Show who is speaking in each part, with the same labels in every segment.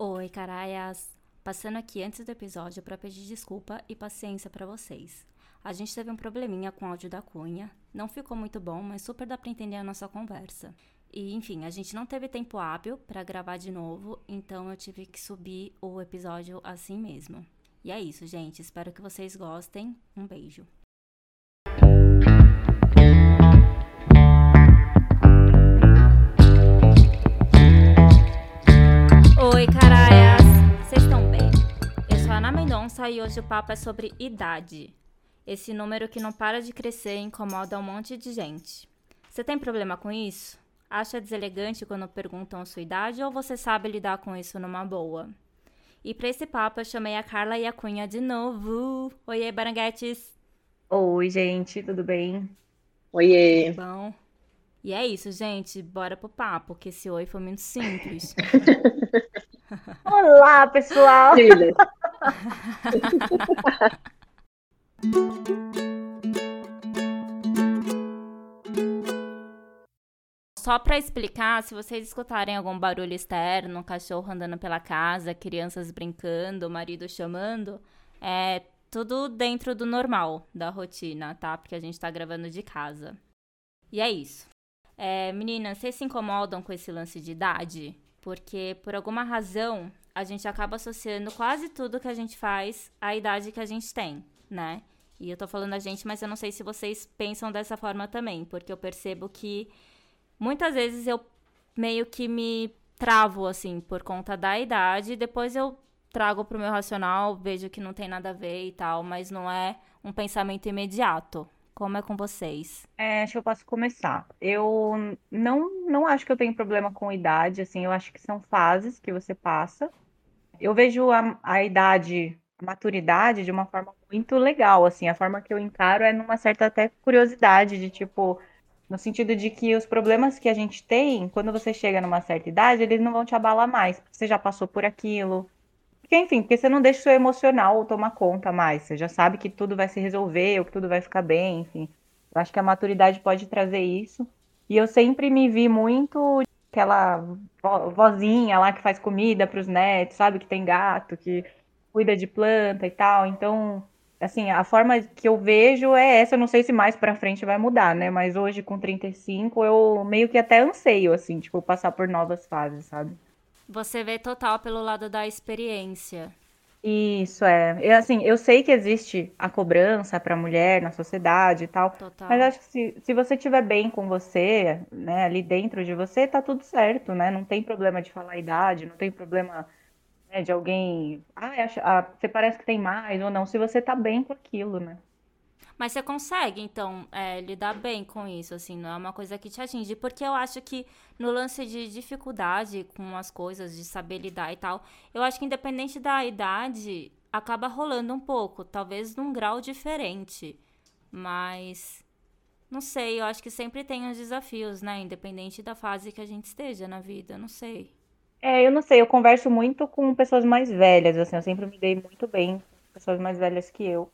Speaker 1: Oi, caraias! Passando aqui antes do episódio para pedir desculpa e paciência para vocês. A gente teve um probleminha com o áudio da Cunha, não ficou muito bom, mas super dá para entender a nossa conversa. E enfim, a gente não teve tempo hábil para gravar de novo, então eu tive que subir o episódio assim mesmo. E é isso, gente. Espero que vocês gostem. Um beijo. Sou a Ana Mendonça e hoje o papo é sobre idade. Esse número que não para de crescer e incomoda um monte de gente. Você tem problema com isso? Acha deselegante quando perguntam a sua idade ou você sabe lidar com isso numa boa? E para esse papo eu chamei a Carla e a Cunha de novo. Oiê, Baranguetes!
Speaker 2: Oi, gente, tudo bem?
Speaker 3: Oiê!
Speaker 1: Bom. E é isso, gente. Bora pro papo, que esse oi foi muito simples.
Speaker 2: Olá, pessoal!
Speaker 3: Filha.
Speaker 1: Só para explicar, se vocês escutarem algum barulho externo, um cachorro andando pela casa, crianças brincando, marido chamando, é tudo dentro do normal da rotina, tá? Porque a gente tá gravando de casa. E é isso. É, meninas, vocês se incomodam com esse lance de idade? Porque por alguma razão a gente acaba associando quase tudo que a gente faz à idade que a gente tem, né? E eu tô falando a gente, mas eu não sei se vocês pensam dessa forma também, porque eu percebo que muitas vezes eu meio que me travo assim por conta da idade, depois eu trago pro meu racional, vejo que não tem nada a ver e tal, mas não é um pensamento imediato. Como é com vocês?
Speaker 2: É, acho que eu posso começar. Eu não, não acho que eu tenho problema com idade, assim, eu acho que são fases que você passa. Eu vejo a, a idade, a maturidade de uma forma muito legal, assim, a forma que eu encaro é numa certa até curiosidade, de tipo, no sentido de que os problemas que a gente tem, quando você chega numa certa idade, eles não vão te abalar mais, você já passou por aquilo, porque, enfim, porque você não deixa o seu emocional tomar conta mais. Você já sabe que tudo vai se resolver, ou que tudo vai ficar bem, enfim. Eu acho que a maturidade pode trazer isso. E eu sempre me vi muito aquela vozinha lá que faz comida para os netos, sabe? Que tem gato, que cuida de planta e tal. Então, assim, a forma que eu vejo é essa. Eu não sei se mais para frente vai mudar, né? Mas hoje, com 35, eu meio que até anseio, assim, tipo, passar por novas fases, sabe?
Speaker 1: Você vê total pelo lado da experiência.
Speaker 2: Isso é. Eu, assim, eu sei que existe a cobrança para a mulher na sociedade e tal,
Speaker 1: Total.
Speaker 2: mas acho que se, se você estiver bem com você, né, ali dentro de você, tá tudo certo, né? Não tem problema de falar a idade, não tem problema, né, de alguém, ah, acha- ah, você parece que tem mais ou não, se você tá bem com aquilo, né?
Speaker 1: Mas você consegue, então, é, lidar bem com isso, assim, não é uma coisa que te atinge. Porque eu acho que no lance de dificuldade com as coisas, de saber lidar e tal, eu acho que independente da idade, acaba rolando um pouco, talvez num grau diferente. Mas, não sei, eu acho que sempre tem os desafios, né? Independente da fase que a gente esteja na vida, não sei.
Speaker 2: É, eu não sei, eu converso muito com pessoas mais velhas, assim, eu sempre me dei muito bem com pessoas mais velhas que eu.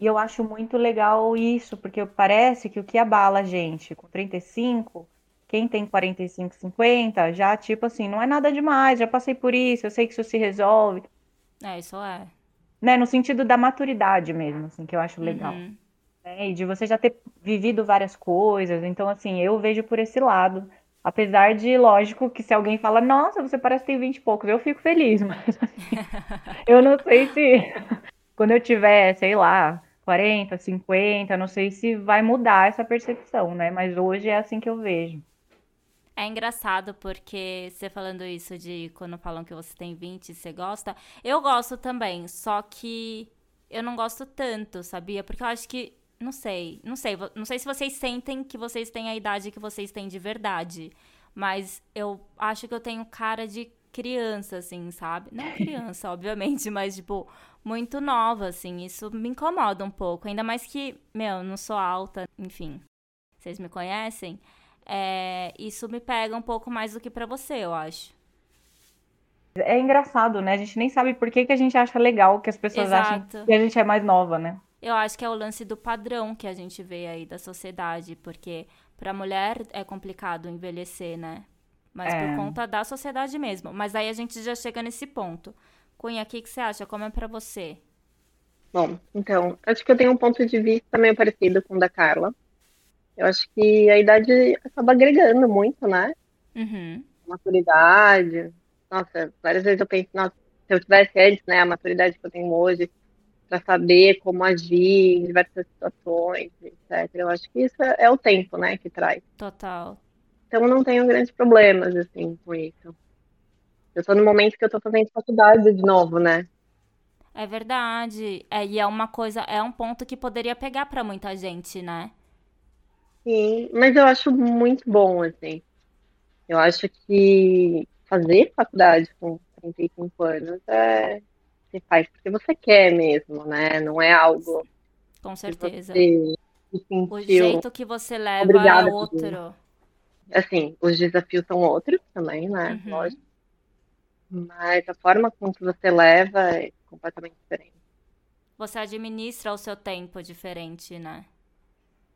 Speaker 2: E eu acho muito legal isso, porque parece que o que abala a gente com 35, quem tem 45, 50, já tipo assim, não é nada demais, já passei por isso, eu sei que isso se resolve,
Speaker 1: É, isso é.
Speaker 2: né? No sentido da maturidade mesmo, assim, que eu acho legal,
Speaker 1: Uhum.
Speaker 2: né? E de você já ter vivido várias coisas, então assim, eu vejo por esse lado. Apesar de, lógico, que se alguém fala, nossa, você parece que tem 20 e poucos, eu fico feliz, mas assim, eu não sei se quando eu tiver, sei lá, 40, 50, não sei se vai mudar essa percepção, né? Mas hoje é assim que eu vejo.
Speaker 1: É engraçado porque você falando isso de quando falam que você tem 20 e você gosta, eu gosto também, só que eu não gosto tanto, sabia? Porque eu acho que, não sei, não sei, não sei se vocês sentem que vocês têm a idade que vocês têm de verdade, mas eu acho que eu tenho cara de criança, assim, sabe? Não criança, obviamente, mas, tipo, muito nova, assim, isso me incomoda um pouco, ainda mais que, meu, eu não sou alta, enfim, vocês me conhecem, é, isso me pega um pouco mais do que pra você, eu acho.
Speaker 2: É engraçado, né? A gente nem sabe por que que a gente acha legal que as pessoas
Speaker 1: Exato.
Speaker 2: que a gente é mais nova, né?
Speaker 1: Eu acho que é o lance do padrão que a gente vê aí da sociedade, porque pra mulher é complicado envelhecer, né? Mas é. por conta da sociedade mesmo. Mas aí a gente já chega nesse ponto. Cunha, o que, que você acha? Como é para você?
Speaker 3: Bom, então, acho que eu tenho um ponto de vista meio parecido com o da Carla. Eu acho que a idade acaba agregando muito, né?
Speaker 1: Uhum.
Speaker 3: Maturidade. Nossa, várias vezes eu penso, nossa, se eu tivesse antes, né, a maturidade que eu tenho hoje, para saber como agir em diversas situações, etc. Eu acho que isso é, é o tempo, né, que traz.
Speaker 1: Total.
Speaker 3: Então não tenho grandes problemas, assim, com isso. Eu tô no momento que eu tô fazendo faculdade de novo, né?
Speaker 1: É verdade. É, e é uma coisa, é um ponto que poderia pegar para muita gente, né?
Speaker 3: Sim, mas eu acho muito bom, assim. Eu acho que fazer faculdade com 35 anos é. Você faz porque você quer mesmo, né? Não é algo.
Speaker 1: Com certeza. o jeito que você leva é outro.
Speaker 3: Assim, os desafios são outros também, né? Uhum. Lógico. Mas a forma com que você leva é completamente diferente.
Speaker 1: Você administra o seu tempo diferente, né?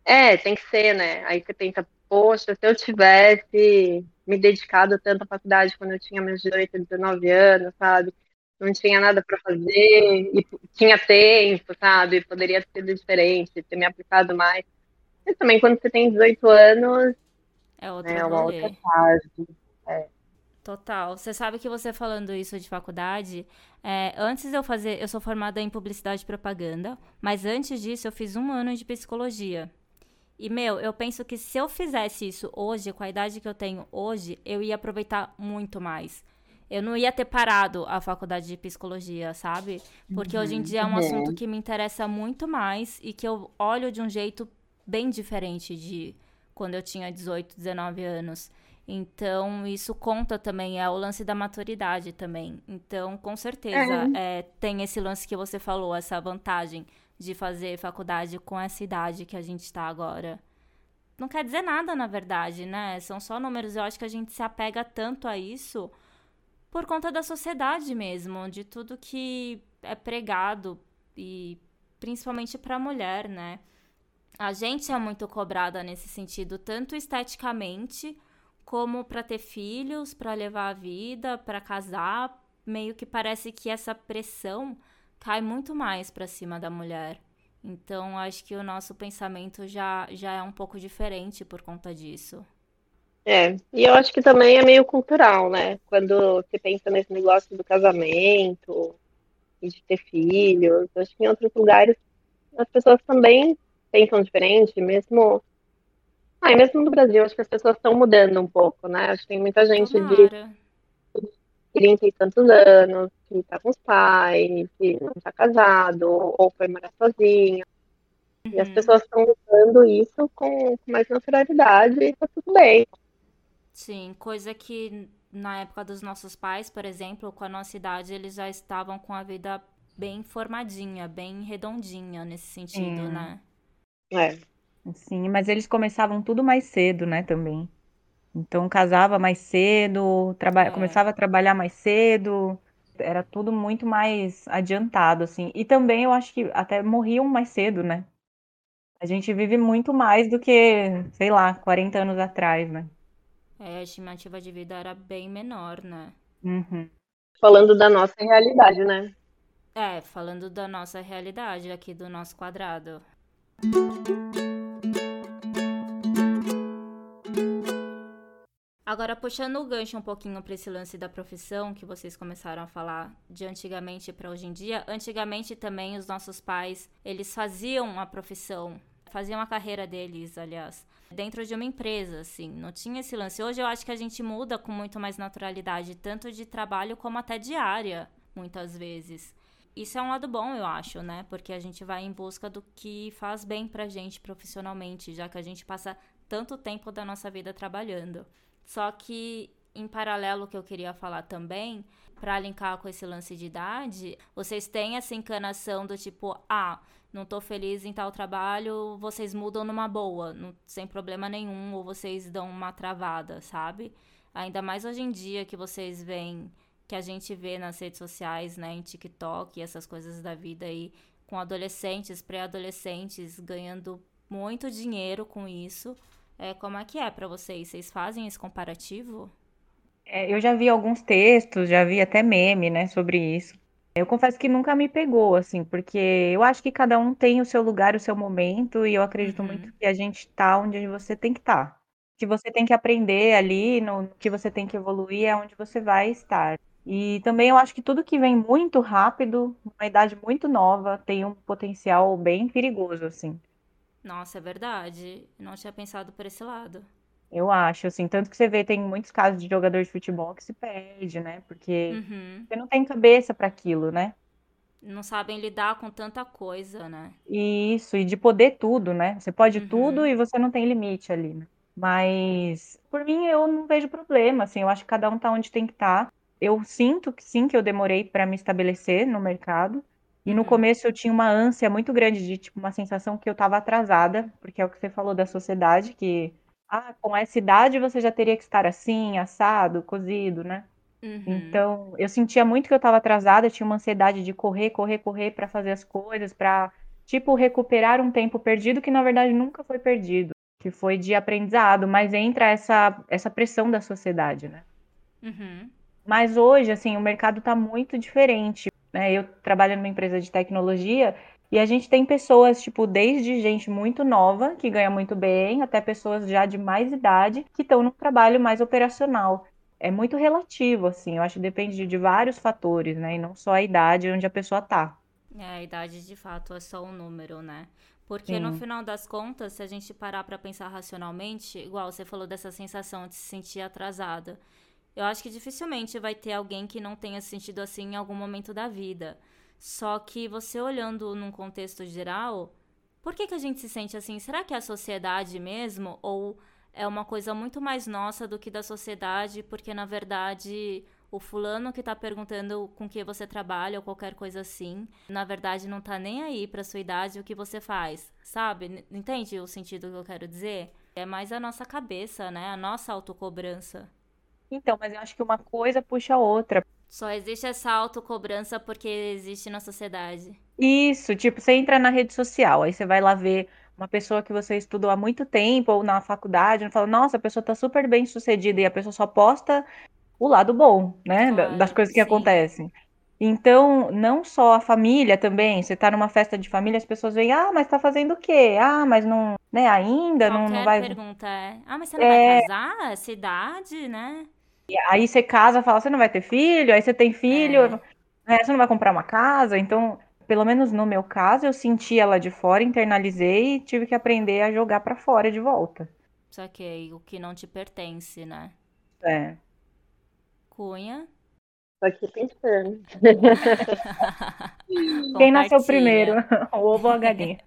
Speaker 3: É, tem que ser, né? Aí você pensa, poxa, se eu tivesse me dedicado tanto à faculdade quando eu tinha meus 18, 19 anos, sabe? Não tinha nada para fazer, e tinha tempo, sabe? Poderia ter sido diferente, ter me aplicado mais. Mas também quando você tem 18 anos,
Speaker 1: é, outra é uma outra
Speaker 3: fase. É.
Speaker 1: Total. Você sabe que você falando isso de faculdade, é, antes de eu fazer, eu sou formada em publicidade e propaganda, mas antes disso eu fiz um ano de psicologia. E, meu, eu penso que se eu fizesse isso hoje, com a idade que eu tenho hoje, eu ia aproveitar muito mais. Eu não ia ter parado a faculdade de psicologia, sabe? Porque uhum, hoje em uhum. dia é um uhum. assunto que me interessa muito mais e que eu olho de um jeito bem diferente de quando eu tinha 18, 19 anos. Então, isso conta também, é o lance da maturidade também. Então, com certeza, é. É, tem esse lance que você falou, essa vantagem de fazer faculdade com essa idade que a gente está agora. Não quer dizer nada, na verdade, né? São só números. Eu acho que a gente se apega tanto a isso por conta da sociedade mesmo, de tudo que é pregado e principalmente para a mulher, né? A gente é muito cobrada nesse sentido, tanto esteticamente como para ter filhos, para levar a vida, para casar, meio que parece que essa pressão cai muito mais para cima da mulher. Então, acho que o nosso pensamento já, já é um pouco diferente por conta disso.
Speaker 3: É, e eu acho que também é meio cultural, né? Quando você pensa nesse negócio do casamento e de ter filhos, acho que em outros lugares as pessoas também pensam diferente, mesmo. Ah, e mesmo no Brasil, acho que as pessoas estão mudando um pouco, né? Acho que tem muita gente
Speaker 1: Tomara.
Speaker 3: de 30 e tantos anos, que tá com os pais, que não tá casado, ou foi morar sozinho. Uhum. E as uhum. pessoas estão usando isso com, com mais naturalidade e tá tudo bem.
Speaker 1: Sim, coisa que na época dos nossos pais, por exemplo, com a nossa idade, eles já estavam com a vida bem formadinha, bem redondinha nesse sentido, Sim. né?
Speaker 3: É.
Speaker 2: Sim, mas eles começavam tudo mais cedo, né, também. Então casava mais cedo, traba é. começava a trabalhar mais cedo, era tudo muito mais adiantado, assim. E também eu acho que até morriam mais cedo, né? A gente vive muito mais do que, sei lá, 40 anos atrás, né?
Speaker 1: É, a estimativa de vida era bem menor, né?
Speaker 2: Uhum.
Speaker 3: Falando da nossa realidade, né?
Speaker 1: É, falando da nossa realidade aqui do nosso quadrado. Agora, puxando o gancho um pouquinho para esse lance da profissão que vocês começaram a falar de antigamente para hoje em dia, antigamente também os nossos pais, eles faziam a profissão, faziam a carreira deles, aliás, dentro de uma empresa, assim, não tinha esse lance. Hoje eu acho que a gente muda com muito mais naturalidade, tanto de trabalho como até de área, muitas vezes. Isso é um lado bom, eu acho, né? Porque a gente vai em busca do que faz bem pra gente profissionalmente, já que a gente passa tanto tempo da nossa vida trabalhando. Só que, em paralelo, que eu queria falar também, para linkar com esse lance de idade, vocês têm essa encanação do tipo, ah, não tô feliz em tal trabalho, vocês mudam numa boa, não, sem problema nenhum, ou vocês dão uma travada, sabe? Ainda mais hoje em dia que vocês veem, que a gente vê nas redes sociais, né, em TikTok e essas coisas da vida aí, com adolescentes, pré-adolescentes ganhando muito dinheiro com isso. É, como é que é para vocês? Vocês fazem esse comparativo?
Speaker 2: É, eu já vi alguns textos, já vi até meme, né, sobre isso. Eu confesso que nunca me pegou, assim, porque eu acho que cada um tem o seu lugar, o seu momento, e eu acredito
Speaker 1: Uhum.
Speaker 2: muito que a gente tá onde você tem que estar. Tá. Que você tem que aprender ali, no que você tem que evoluir, é onde você vai estar. E também eu acho que tudo que vem muito rápido, uma idade muito nova, tem um potencial bem perigoso, assim.
Speaker 1: Nossa, é verdade. Não tinha pensado por esse lado.
Speaker 2: Eu acho, assim, tanto que você vê, tem muitos casos de jogador de futebol que se perde, né? Porque
Speaker 1: Uhum.
Speaker 2: você não tem cabeça para aquilo, né?
Speaker 1: Não sabem lidar com tanta coisa, né?
Speaker 2: Isso, e de poder tudo, né? Você pode
Speaker 1: Uhum.
Speaker 2: tudo e você não tem limite ali, né? Mas, por mim, eu não vejo problema, assim, eu acho que cada um tá onde tem que estar. Tá. Eu sinto que sim, que eu demorei para me estabelecer no mercado. E no
Speaker 1: Uhum.
Speaker 2: começo eu tinha uma ânsia muito grande de, tipo, uma sensação que eu tava atrasada, porque é o que você falou da sociedade, que ah, com essa idade você já teria que estar assim, assado, cozido, né?
Speaker 1: Uhum.
Speaker 2: Então, eu sentia muito que eu estava atrasada, tinha uma ansiedade de correr, correr, correr para fazer as coisas, para tipo recuperar um tempo perdido que na verdade nunca foi perdido, que foi de aprendizado, mas entra essa essa pressão da sociedade, né?
Speaker 1: Uhum.
Speaker 2: Mas hoje, assim, o mercado está muito diferente. Né? Eu trabalho numa empresa de tecnologia e a gente tem pessoas, tipo, desde gente muito nova, que ganha muito bem, até pessoas já de mais idade, que estão no trabalho mais operacional. É muito relativo, assim, eu acho que depende de vários fatores, né? E não só a idade onde a pessoa tá.
Speaker 1: É, a idade de fato é só um número, né? Porque Sim. no final das contas, se a gente parar para pensar racionalmente, igual você falou dessa sensação de se sentir atrasada, eu acho que dificilmente vai ter alguém que não tenha sentido assim em algum momento da vida. Só que você olhando num contexto geral, por que, que a gente se sente assim? Será que é a sociedade mesmo? Ou é uma coisa muito mais nossa do que da sociedade? Porque na verdade o fulano que tá perguntando com que você trabalha ou qualquer coisa assim, na verdade não tá nem aí pra sua idade o que você faz, sabe? Entende o sentido que eu quero dizer? É mais a nossa cabeça, né? A nossa autocobrança.
Speaker 2: Então, mas eu acho que uma coisa puxa a outra.
Speaker 1: Só existe essa autocobrança porque existe na sociedade.
Speaker 2: Isso, tipo, você entra na rede social, aí você vai lá ver uma pessoa que você estudou há muito tempo ou na faculdade, e fala, nossa, a pessoa tá super bem sucedida e a pessoa só posta o lado bom, né, claro, das coisas que sim. acontecem. Então, não só a família também, você tá numa festa de família, as pessoas veem, ah, mas tá fazendo o quê? Ah, mas não, né, ainda
Speaker 1: Qualquer
Speaker 2: não, não vai...
Speaker 1: pergunta é, ah, mas você não é... vai casar? Essa idade, né?
Speaker 2: Aí você casa, fala, você não vai ter filho, aí você tem filho, é. Né, você não vai comprar uma casa, então, pelo menos no meu caso, eu senti ela de fora, internalizei e tive que aprender a jogar para fora de volta.
Speaker 1: Só que o que não te pertence, né?
Speaker 2: É.
Speaker 1: Cunha.
Speaker 3: Tô aqui pensando.
Speaker 2: Quem nasceu primeiro? O ovo ou a galinha?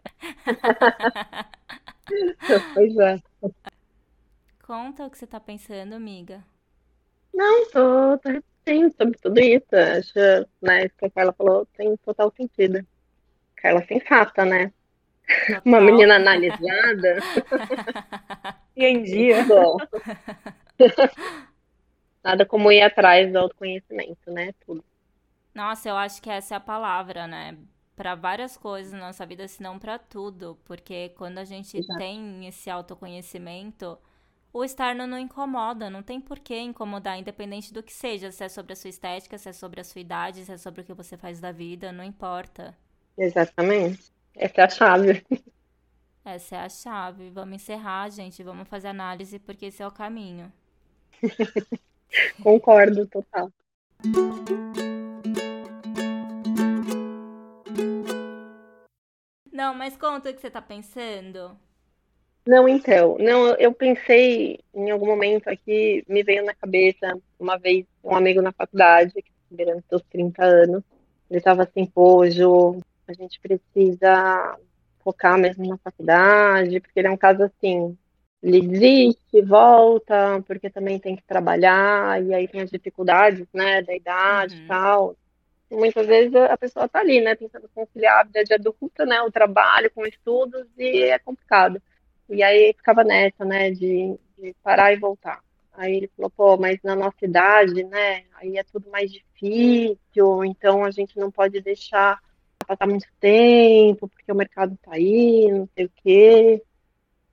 Speaker 3: pois é.
Speaker 1: Conta o que você tá pensando, amiga.
Speaker 3: Não, tô, tô refletindo sobre tudo isso. Acho, né, isso que a Carla falou tem total sentido. Carla sensata, né? Total. Uma menina analisada.
Speaker 2: e em dia.
Speaker 3: Bom. Nada como ir atrás do autoconhecimento, né? Tudo.
Speaker 1: Nossa, eu acho que essa é a palavra, né? Para várias coisas na nossa vida, se não para tudo. Porque quando a gente Exato. tem esse autoconhecimento, o externo não incomoda, não tem por que incomodar, independente do que seja, se é sobre a sua estética, se é sobre a sua idade, se é sobre o que você faz da vida, não importa.
Speaker 3: Exatamente. Essa é a chave.
Speaker 1: Essa é a chave. Vamos encerrar, gente. Vamos fazer análise, porque esse é o caminho.
Speaker 3: Concordo, total.
Speaker 1: Não, mas conta o que você tá pensando.
Speaker 3: Não, então, não, eu pensei em algum momento aqui, me veio na cabeça uma vez um amigo na faculdade, que beirando seus 30 anos, ele estava assim, pô, Ju, a gente precisa focar mesmo na faculdade, porque ele é um caso assim, ele desiste, volta, porque também tem que trabalhar, e aí tem as dificuldades, né, da idade e
Speaker 1: Uhum.
Speaker 3: tal. E muitas vezes a pessoa tá ali, né, tentando conciliar a vida de adulta, né, o trabalho com estudos, e é complicado. E aí ficava nessa, né, de, de parar e voltar. Aí ele falou, pô, mas na nossa idade, né, aí é tudo mais difícil, então a gente não pode deixar passar muito tempo, porque o mercado tá aí, não sei o quê.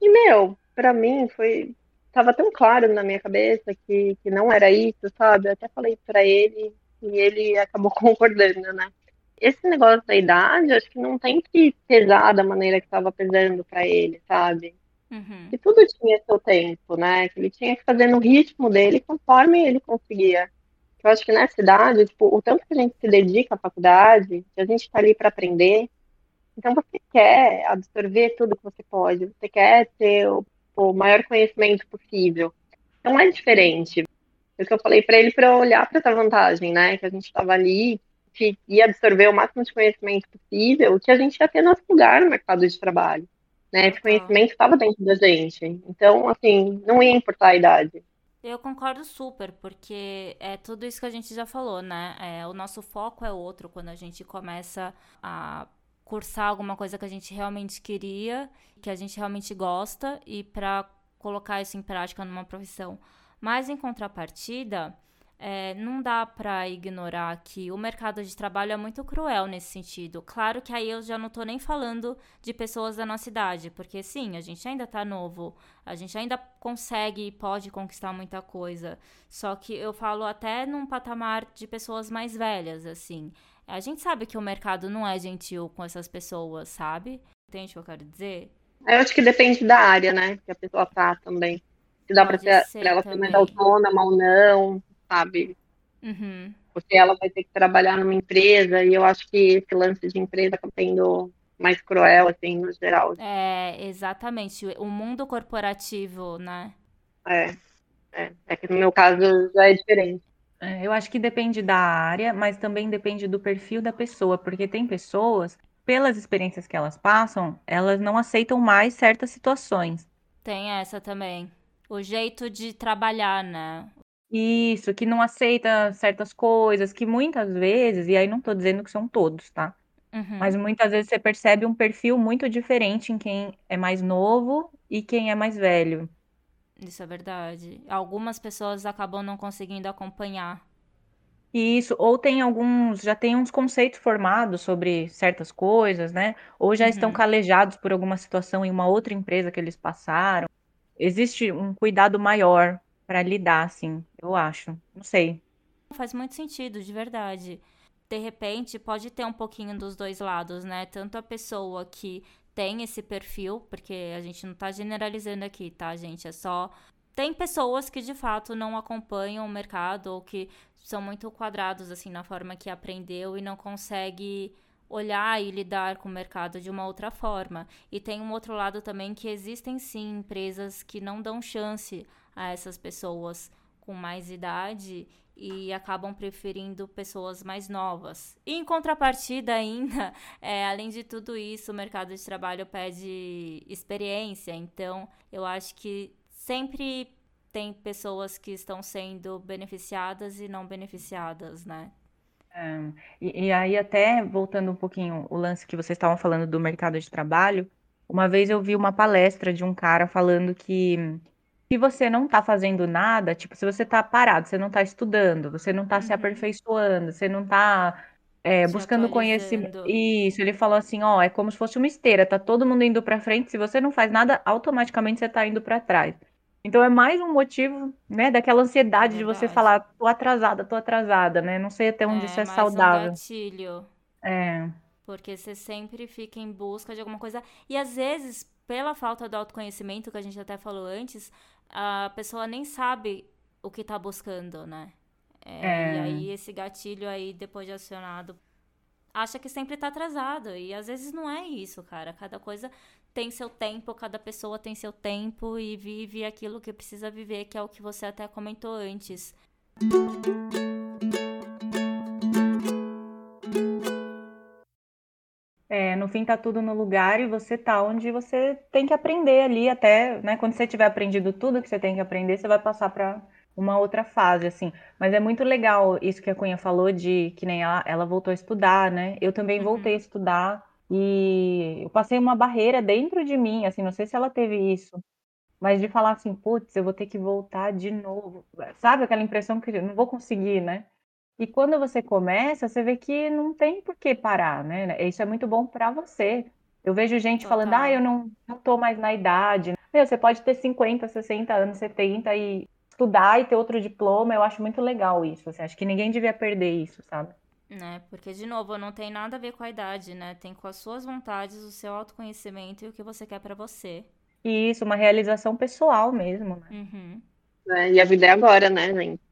Speaker 3: E, meu, para mim foi tava tão claro na minha cabeça que, que não era isso, sabe? Eu até falei para ele e ele acabou concordando, né? Esse negócio da idade, acho que não tem que pesar da maneira que estava pesando para ele, sabe?
Speaker 1: Uhum.
Speaker 3: Que tudo tinha seu tempo, né? Que ele tinha que fazer no ritmo dele conforme ele conseguia. Eu acho que nessa idade, tipo, o tanto que a gente se dedica à faculdade, que a gente está ali para aprender, então você quer absorver tudo que você pode, você quer ter o, o maior conhecimento possível. Então é diferente. É o que eu falei para ele para olhar para essa vantagem, né? Que a gente estava ali, que ia absorver o máximo de conhecimento possível, que a gente ia ter nosso lugar no mercado de trabalho. Né? Esse conhecimento estava dentro da gente. Então, assim, não ia importar a idade.
Speaker 1: Eu concordo super, porque é tudo isso que a gente já falou, né? É, o nosso foco é outro quando a gente começa a cursar alguma coisa que a gente realmente queria, que a gente realmente gosta, e para colocar isso em prática numa profissão. Mas em contrapartida, é, não dá para ignorar que o mercado de trabalho é muito cruel nesse sentido. Claro que aí eu já não estou nem falando de pessoas da nossa idade, porque sim, a gente ainda está novo, a gente ainda consegue e pode conquistar muita coisa. Só que eu falo até num patamar de pessoas mais velhas, assim. A gente sabe que o mercado não é gentil com essas pessoas, sabe? Entende o que eu quero dizer?
Speaker 3: Eu acho que depende da área, né? Que a pessoa tá também. Se dá para ela ser mais autônoma ou não, sabe?
Speaker 1: Uhum.
Speaker 3: Porque ela vai ter que trabalhar numa empresa e eu acho que esse lance de empresa acaba sendo mais cruel, assim, no geral.
Speaker 1: É, exatamente. O mundo corporativo, né?
Speaker 3: É. É, é que no meu caso já é diferente.
Speaker 2: É, eu acho que depende da área, mas também depende do perfil da pessoa, porque tem pessoas, pelas experiências que elas passam, elas não aceitam mais certas situações.
Speaker 1: Tem essa também. O jeito de trabalhar, né?
Speaker 2: Isso, que não aceita certas coisas, que muitas vezes, e aí não estou dizendo que são todos, tá?
Speaker 1: Uhum.
Speaker 2: Mas muitas vezes você percebe um perfil muito diferente em quem é mais novo e quem é mais velho.
Speaker 1: Isso é verdade. Algumas pessoas acabam não conseguindo acompanhar.
Speaker 2: Isso, ou tem alguns, já tem uns conceitos formados sobre certas coisas, né? Ou já estão
Speaker 1: Uhum.
Speaker 2: calejados por alguma situação em uma outra empresa que eles passaram. Existe um cuidado maior para lidar, assim, eu acho. Não sei.
Speaker 1: Faz muito sentido, de verdade. De repente, pode ter um pouquinho dos dois lados, né? Tanto a pessoa que tem esse perfil, porque a gente não tá generalizando aqui, tá, gente? É só. Tem pessoas que de fato não acompanham o mercado ou que são muito quadrados, assim, na forma que aprendeu e não consegue olhar e lidar com o mercado de uma outra forma. E tem um outro lado também que existem sim empresas que não dão chance a essas pessoas com mais idade e acabam preferindo pessoas mais novas. E em contrapartida, ainda, é, além de tudo isso, o mercado de trabalho pede experiência. Então, eu acho que sempre tem pessoas que estão sendo beneficiadas e não beneficiadas, né?
Speaker 2: É, e, e aí, até voltando um pouquinho o lance que vocês estavam falando do mercado de trabalho, uma vez eu vi uma palestra de um cara falando que se você não está fazendo nada, tipo, se você está parado, você não está estudando, você não está se
Speaker 1: Uhum.
Speaker 2: aperfeiçoando, você não está
Speaker 1: Se
Speaker 2: buscando conhecimento. Isso, ele falou assim, ó, é como se fosse uma esteira, tá todo mundo indo para frente, se você não faz nada, automaticamente você está indo para trás. Então é mais um motivo, né, daquela ansiedade de você falar, tô atrasada, tô atrasada, né? Não sei até onde isso
Speaker 1: É
Speaker 2: é
Speaker 1: mais um
Speaker 2: saudável.
Speaker 1: gatilho.
Speaker 2: É,
Speaker 1: Porque você sempre fica em busca de alguma coisa. E às vezes, pela falta do autoconhecimento, que a gente até falou antes, a pessoa nem sabe o que tá buscando, né? É, E
Speaker 2: é.
Speaker 1: aí, esse gatilho aí, depois de acionado, acha que sempre tá atrasado. E às vezes não é isso, cara. Cada coisa tem seu tempo, cada pessoa tem seu tempo e vive aquilo que precisa viver, que é o que você até comentou antes.
Speaker 2: É, no fim tá tudo no lugar e você tá onde você tem que aprender ali até, né? Quando você tiver aprendido tudo que você tem que aprender, você vai passar para uma outra fase, assim. Mas é muito legal isso que a Cunha falou de que nem ela, ela voltou a estudar, né? Eu também voltei a
Speaker 1: Uhum.
Speaker 2: estudar e eu passei uma barreira dentro de mim, assim, não sei se ela teve isso, mas de falar assim, putz, eu vou ter que voltar de novo. Sabe aquela impressão que eu não vou conseguir, né? E quando você começa, você vê que não tem por que parar, né? Isso é muito bom para você. Eu vejo gente falando, ah, eu
Speaker 1: Total.
Speaker 2: não, não tô mais na idade. Meu, você pode ter 50, 60 anos, 70 e estudar e ter outro diploma. Eu acho muito legal isso. Assim, acho que ninguém devia perder isso, sabe?
Speaker 1: Né? Porque, de novo, não tem nada a ver com a idade, né? Tem com as suas vontades, o seu autoconhecimento e o que você quer para você.
Speaker 2: E isso, uma realização pessoal mesmo, né?
Speaker 1: Uhum.
Speaker 3: É, e a vida é agora, né, gente?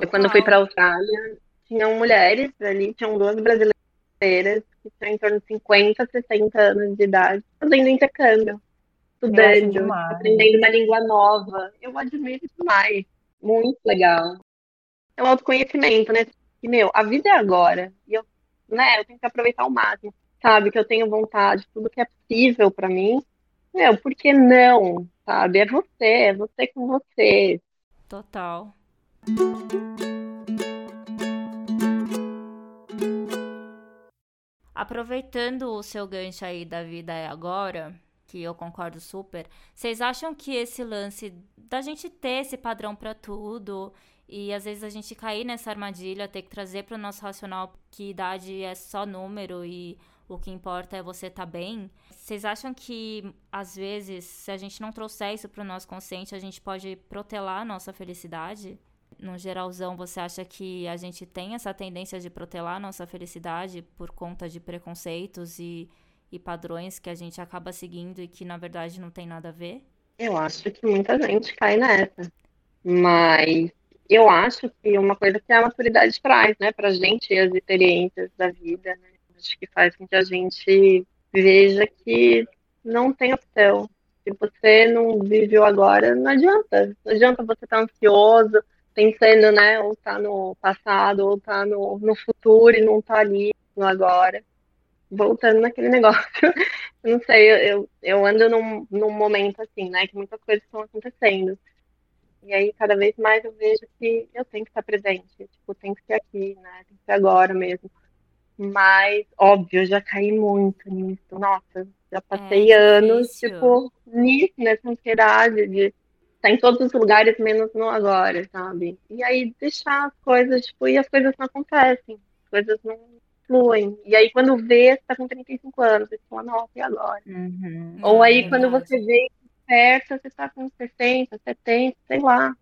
Speaker 3: Eu, quando fui pra Austrália, tinham mulheres ali, tinham duas brasileiras que tinham em torno de 50, 60 anos de idade, fazendo intercâmbio, estudando, aprendendo uma língua nova. Eu admiro demais. Muito legal. É um autoconhecimento, né? que, meu, a vida é agora. E eu, né, eu tenho que aproveitar ao máximo. Sabe? Que eu tenho vontade, tudo que é possível para mim. Meu, por que não? Sabe? É você, é você com você.
Speaker 1: Total. Aproveitando o seu gancho aí da vida é agora, que eu concordo super, vocês acham que esse lance da gente ter esse padrão para tudo e às vezes a gente cair nessa armadilha, ter que trazer para o nosso racional que idade é só número e o que importa é você estar tá bem. Vocês acham que às vezes, se a gente não trouxer isso para o nosso consciente, a gente pode protelar a nossa felicidade? No geralzão, você acha que a gente tem essa tendência de protelar nossa felicidade por conta de preconceitos e, e padrões que a gente acaba seguindo e que na verdade não tem nada a ver?
Speaker 3: Eu acho que muita gente cai nessa. Mas eu acho que uma coisa que a maturidade traz, né, pra gente as experiências da vida, né, acho que faz com que a gente veja que não tem opção. Se você não viveu agora, não adianta. Não adianta você estar ansioso, pensando, né, ou tá no passado, ou tá no, no futuro e não tá ali no agora. Voltando naquele negócio, eu não sei, eu, eu ando num, num momento assim, né, que muitas coisas estão acontecendo. E aí, cada vez mais eu vejo que eu tenho que estar presente, tipo, tem que ser aqui, né? Tem que ser agora mesmo. Mas, óbvio, eu já caí muito nisso. Nossa, já passei é anos, tipo, nisso, nessa ansiedade de estar em todos os lugares, menos no agora, sabe? E aí, deixar as coisas, tipo, e as coisas não acontecem, as coisas não fluem. E aí, quando vê, você tá com 35 anos, você fala, nossa, e agora?
Speaker 2: Uhum.
Speaker 3: Ou aí, é quando você vê perto, você tá com 60, 70, sei lá.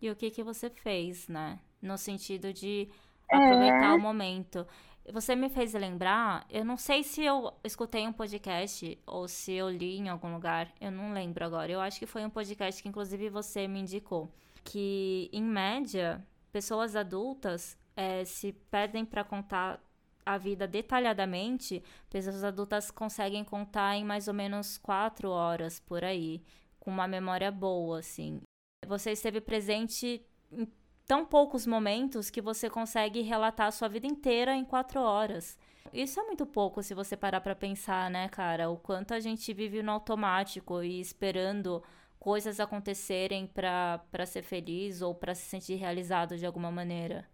Speaker 1: E o que que você fez, né? No sentido de aproveitar é... o momento. Você me fez lembrar, eu não sei se eu escutei um podcast ou se eu li em algum lugar, eu não lembro agora. Eu acho que foi um podcast que inclusive você me indicou, que em média, pessoas adultas é, se pedem para contar a vida detalhadamente, pessoas adultas conseguem contar em mais ou menos quatro horas por aí, com uma memória boa, assim. Você esteve presente em tão poucos momentos que você consegue relatar a sua vida inteira em quatro horas. Isso é muito pouco se você parar para pensar, né, cara? O quanto a gente vive no automático e esperando coisas acontecerem para ser feliz ou para se sentir realizado de alguma maneira.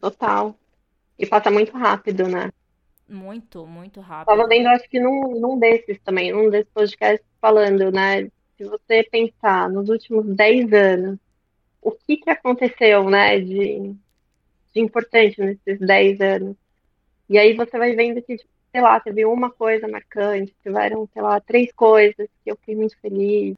Speaker 3: Total. E passa muito rápido, né?
Speaker 1: Muito, muito rápido.
Speaker 3: Tava vendo, acho que num, num desses também, num desses podcasts falando, né? Se você pensar nos últimos 10 anos, o que que aconteceu, né, de, de importante nesses 10 anos? E aí você vai vendo que, sei lá, teve uma coisa marcante, tiveram, sei lá, três coisas que eu fiquei muito feliz.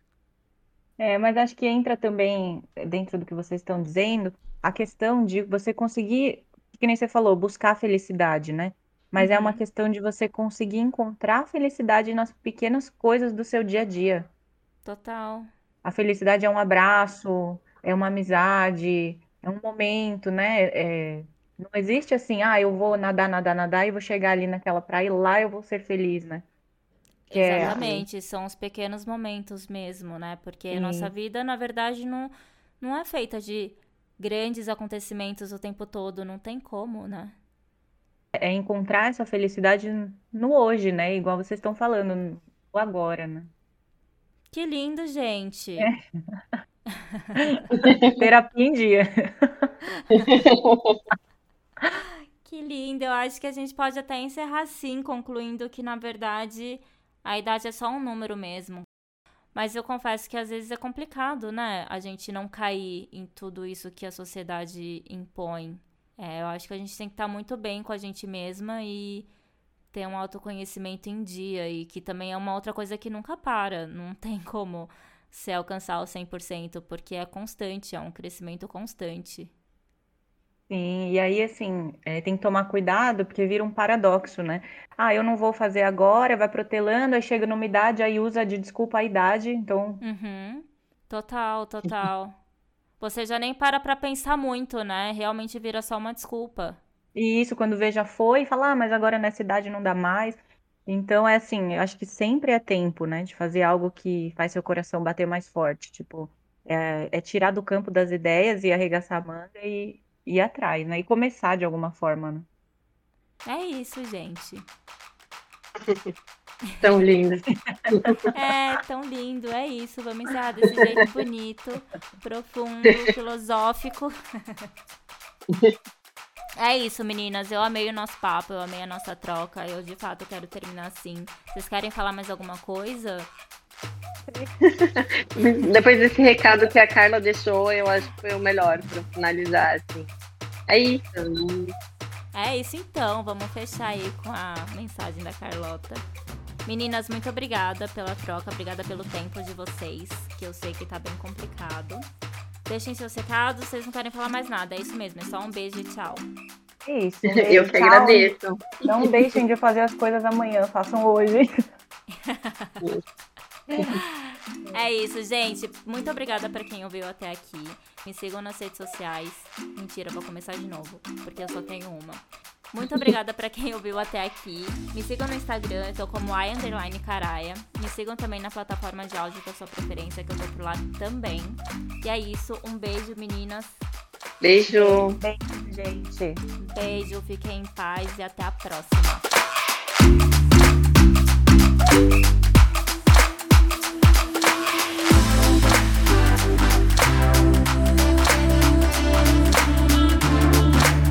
Speaker 2: É, mas acho que entra também, dentro do que vocês estão dizendo, a questão de você conseguir que nem você falou, buscar a felicidade, né? Mas é uma uhum. questão de você conseguir encontrar a felicidade nas pequenas coisas do seu dia a dia.
Speaker 1: Total.
Speaker 2: A felicidade é um abraço, é uma amizade, é um momento, né? É... Não existe assim, ah, eu vou nadar, nadar, nadar e vou chegar ali naquela praia e lá eu vou ser feliz, né?
Speaker 1: Que é Exatamente, é... são os pequenos momentos mesmo, né? Porque Sim. a nossa vida, na verdade, não, não é feita de grandes acontecimentos o tempo todo, não tem como, né?
Speaker 2: É encontrar essa felicidade no hoje, né? Igual vocês estão falando, no agora, né?
Speaker 1: Que lindo, gente.
Speaker 2: É. Terapia em dia.
Speaker 1: que lindo. Eu acho que a gente pode até encerrar assim, concluindo que, na verdade, a idade é só um número mesmo. Mas eu confesso que às vezes é complicado, né? A gente não cair em tudo isso que a sociedade impõe. É, eu acho que a gente tem que estar muito bem com a gente mesma e ter um autoconhecimento em dia e que também é uma outra coisa que nunca para. Não tem como se alcançar o 100%, porque é constante, é um crescimento constante.
Speaker 2: Sim, e aí, assim, é, tem que tomar cuidado, porque vira um paradoxo, né? Ah, eu não vou fazer agora, vai protelando, aí chega numa idade, aí usa de desculpa a idade, então...
Speaker 1: Uhum. Total, total. Você já nem para pra pensar muito, né? Realmente vira só uma desculpa.
Speaker 2: E isso, quando vê, já foi, e fala, ah, mas agora nessa idade não dá mais. Então, é assim, eu acho que sempre é tempo, né, de fazer algo que faz seu coração bater mais forte. Tipo, é, é tirar do campo das ideias e arregaçar a manga e, ir atrás, né? E começar de alguma forma, né?
Speaker 1: É isso, gente.
Speaker 3: tão lindo.
Speaker 1: É, tão lindo, é isso. Vamos encerrar desse jeito bonito, profundo, filosófico. É isso, meninas. Eu amei o nosso papo, eu amei a nossa troca. Eu de fato quero terminar assim. Vocês querem falar mais alguma coisa?
Speaker 3: Depois desse recado que a Carla deixou, eu acho que foi o melhor para finalizar, assim. É isso.
Speaker 1: É isso então, vamos fechar aí com a mensagem da Carlota. Meninas, muito obrigada pela troca, obrigada pelo tempo de vocês, que eu sei que tá bem complicado. Deixem seus recados, vocês não querem falar mais nada, é isso mesmo, é só um beijo e tchau.
Speaker 2: Isso.
Speaker 3: Um eu que tchau. agradeço.
Speaker 2: Não deixem de fazer as coisas amanhã, façam hoje.
Speaker 1: É isso, gente. Muito obrigada para quem ouviu até aqui. Me sigam nas redes sociais. Mentira, vou começar de novo, porque eu só tenho uma. Muito obrigada para quem ouviu até aqui. Me sigam no Instagram, eu tô como i_caraia. Me sigam também na plataforma de áudio da sua preferência, que eu tô por lá também. E é isso, um beijo, meninas.
Speaker 3: Beijo.
Speaker 2: Beijo, gente.
Speaker 1: Beijo, fiquem em paz e até a próxima.